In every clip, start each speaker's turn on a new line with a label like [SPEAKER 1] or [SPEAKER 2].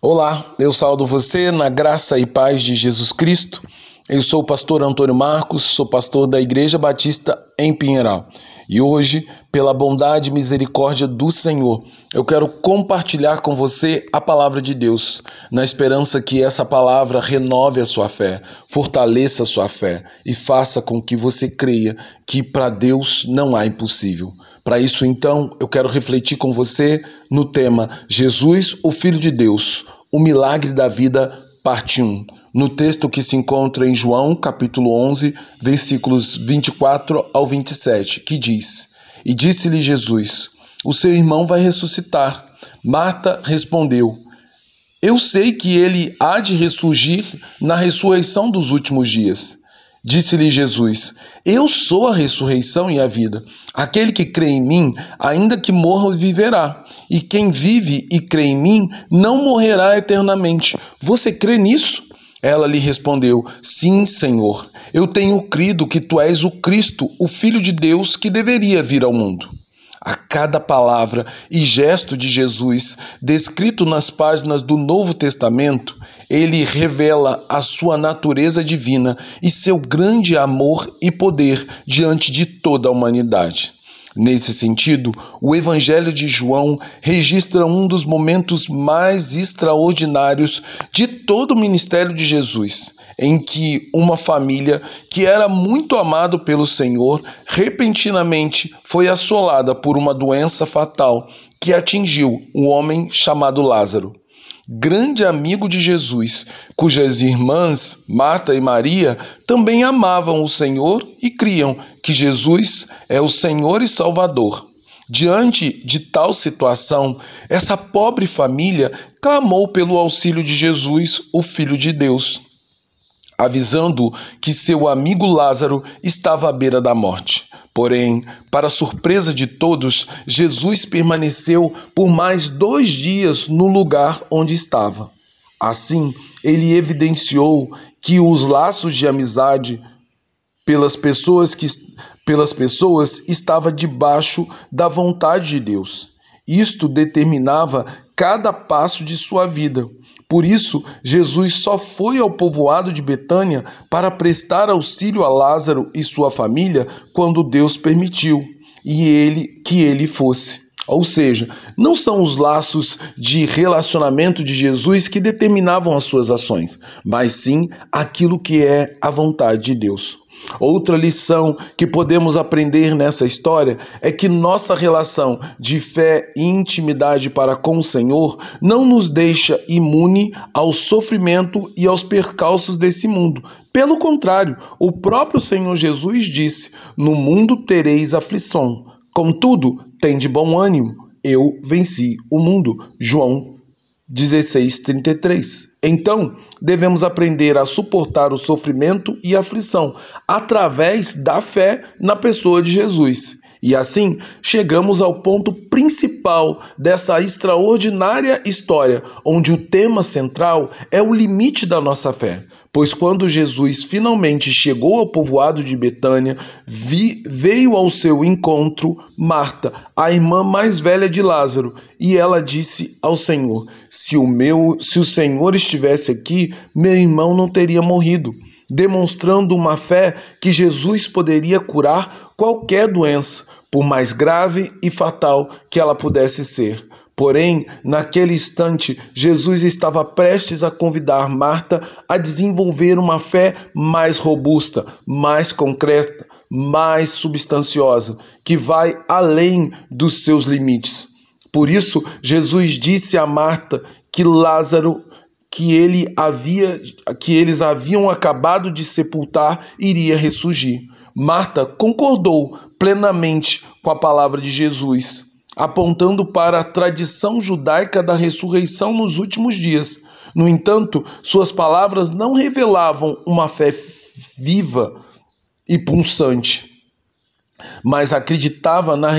[SPEAKER 1] Olá, eu saldo você na graça e paz de Jesus Cristo. Eu sou o pastor Antônio Marcos, sou pastor da Igreja Batista em Pinheiral. E hoje, pela bondade e misericórdia do Senhor, eu quero compartilhar com você a palavra de Deus, na esperança que essa palavra renove a sua fé, fortaleça a sua fé e faça com que você creia que para Deus não há impossível. Para isso, então, eu quero refletir com você no tema Jesus, o Filho de Deus, o milagre da vida, parte 1. No texto que se encontra em João, capítulo 11, versículos 24 ao 27, que diz: E disse-lhe Jesus: O seu irmão vai ressuscitar. Marta respondeu: Eu sei que ele há de ressurgir na ressurreição dos últimos dias. Disse-lhe Jesus: Eu sou a ressurreição e a vida. Aquele que crê em mim, ainda que morra, viverá. E quem vive e crê em mim, não morrerá eternamente. Você crê nisso? Ela lhe respondeu: Sim, Senhor. Eu tenho crido que tu és o Cristo, o Filho de Deus, que deveria vir ao mundo. Cada palavra e gesto de Jesus, descrito nas páginas do Novo Testamento, ele revela a sua natureza divina e seu grande amor e poder diante de toda a humanidade. Nesse sentido, o Evangelho de João registra um dos momentos mais extraordinários de todo o ministério de Jesus em que uma família que era muito amado pelo Senhor repentinamente foi assolada por uma doença fatal que atingiu um homem chamado Lázaro. Grande amigo de Jesus, cujas irmãs, Marta e Maria, também amavam o Senhor e criam que Jesus é o Senhor e Salvador. Diante de tal situação, essa pobre família clamou pelo auxílio de Jesus, o Filho de Deus avisando que seu amigo Lázaro estava à beira da morte. Porém, para surpresa de todos, Jesus permaneceu por mais dois dias no lugar onde estava. Assim, ele evidenciou que os laços de amizade pelas pessoas que pelas pessoas estava debaixo da vontade de Deus. Isto determinava cada passo de sua vida. Por isso, Jesus só foi ao povoado de Betânia para prestar auxílio a Lázaro e sua família quando Deus permitiu e ele que ele fosse. Ou seja, não são os laços de relacionamento de Jesus que determinavam as suas ações, mas sim aquilo que é a vontade de Deus. Outra lição que podemos aprender nessa história é que nossa relação de fé e intimidade para com o Senhor não nos deixa imune ao sofrimento e aos percalços desse mundo. Pelo contrário, o próprio Senhor Jesus disse: No mundo tereis aflição. Contudo, tem de bom ânimo, eu venci o mundo. João 16:33. Então, devemos aprender a suportar o sofrimento e aflição através da fé na pessoa de Jesus. E assim chegamos ao ponto principal dessa extraordinária história, onde o tema central é o limite da nossa fé. Pois quando Jesus finalmente chegou ao povoado de Betânia, vi, veio ao seu encontro Marta, a irmã mais velha de Lázaro, e ela disse ao Senhor: Se o meu, se o Senhor estivesse aqui, meu irmão não teria morrido demonstrando uma fé que Jesus poderia curar qualquer doença, por mais grave e fatal que ela pudesse ser. Porém, naquele instante, Jesus estava prestes a convidar Marta a desenvolver uma fé mais robusta, mais concreta, mais substanciosa, que vai além dos seus limites. Por isso, Jesus disse a Marta que Lázaro que ele havia que eles haviam acabado de sepultar iria ressurgir. Marta concordou plenamente com a palavra de Jesus, apontando para a tradição judaica da ressurreição nos últimos dias. No entanto, suas palavras não revelavam uma fé viva e pulsante, mas acreditava na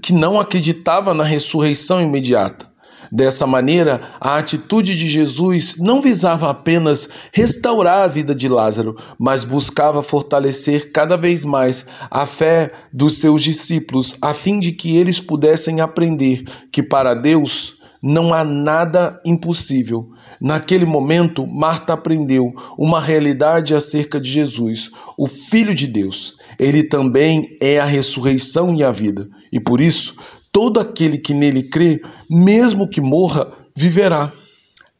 [SPEAKER 1] que não acreditava na ressurreição imediata. Dessa maneira, a atitude de Jesus não visava apenas restaurar a vida de Lázaro, mas buscava fortalecer cada vez mais a fé dos seus discípulos, a fim de que eles pudessem aprender que para Deus não há nada impossível. Naquele momento, Marta aprendeu uma realidade acerca de Jesus, o Filho de Deus. Ele também é a ressurreição e a vida. E por isso, todo aquele que nele crê, mesmo que morra, viverá.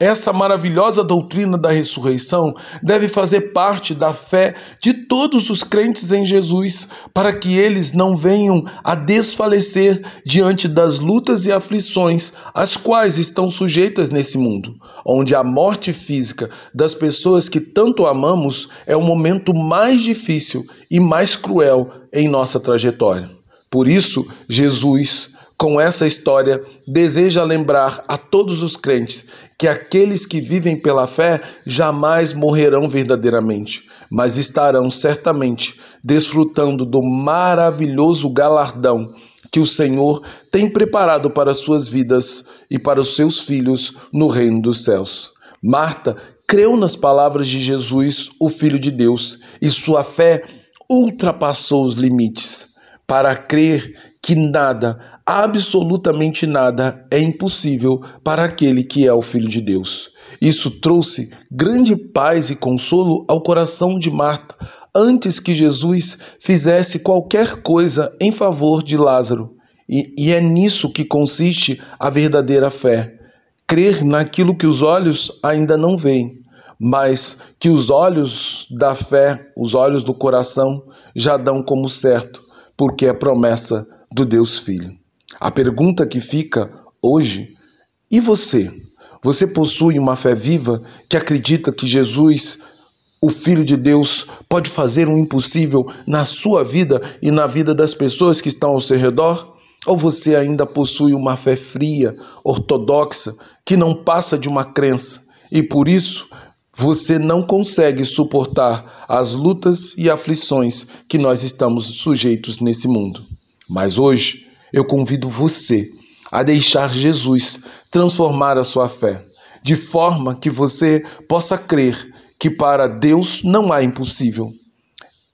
[SPEAKER 1] Essa maravilhosa doutrina da ressurreição deve fazer parte da fé de todos os crentes em Jesus, para que eles não venham a desfalecer diante das lutas e aflições às quais estão sujeitas nesse mundo, onde a morte física das pessoas que tanto amamos é o momento mais difícil e mais cruel em nossa trajetória. Por isso, Jesus com essa história, deseja lembrar a todos os crentes que aqueles que vivem pela fé jamais morrerão verdadeiramente, mas estarão certamente desfrutando do maravilhoso galardão que o Senhor tem preparado para suas vidas e para os seus filhos no reino dos céus. Marta creu nas palavras de Jesus, o Filho de Deus, e sua fé ultrapassou os limites para crer que nada, absolutamente nada, é impossível para aquele que é o Filho de Deus. Isso trouxe grande paz e consolo ao coração de Marta antes que Jesus fizesse qualquer coisa em favor de Lázaro. E, e é nisso que consiste a verdadeira fé: crer naquilo que os olhos ainda não veem, mas que os olhos da fé, os olhos do coração, já dão como certo, porque é promessa do Deus Filho. A pergunta que fica hoje: e você? Você possui uma fé viva que acredita que Jesus, o Filho de Deus, pode fazer o impossível na sua vida e na vida das pessoas que estão ao seu redor? Ou você ainda possui uma fé fria, ortodoxa, que não passa de uma crença e por isso você não consegue suportar as lutas e aflições que nós estamos sujeitos nesse mundo? Mas hoje eu convido você a deixar Jesus transformar a sua fé, de forma que você possa crer que para Deus não há impossível.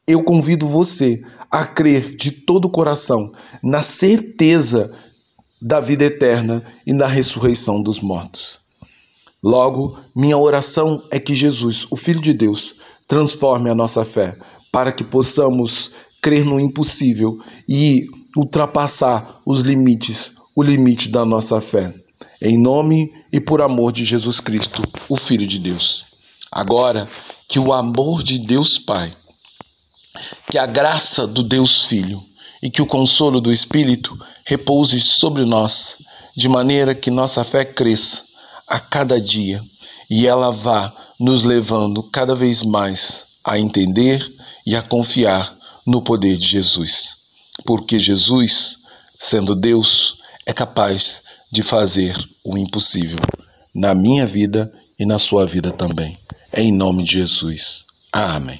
[SPEAKER 1] Eu convido você a crer de todo o coração na certeza da vida eterna e na ressurreição dos mortos. Logo, minha oração é que Jesus, o Filho de Deus, transforme a nossa fé para que possamos crer no impossível e ultrapassar os limites, o limite da nossa fé. Em nome e por amor de Jesus Cristo, o Filho de Deus. Agora, que o amor de Deus Pai, que a graça do Deus Filho e que o consolo do Espírito repouse sobre nós, de maneira que nossa fé cresça a cada dia e ela vá nos levando cada vez mais a entender e a confiar no poder de Jesus porque Jesus, sendo Deus, é capaz de fazer o impossível na minha vida e na sua vida também. É em nome de Jesus. Amém.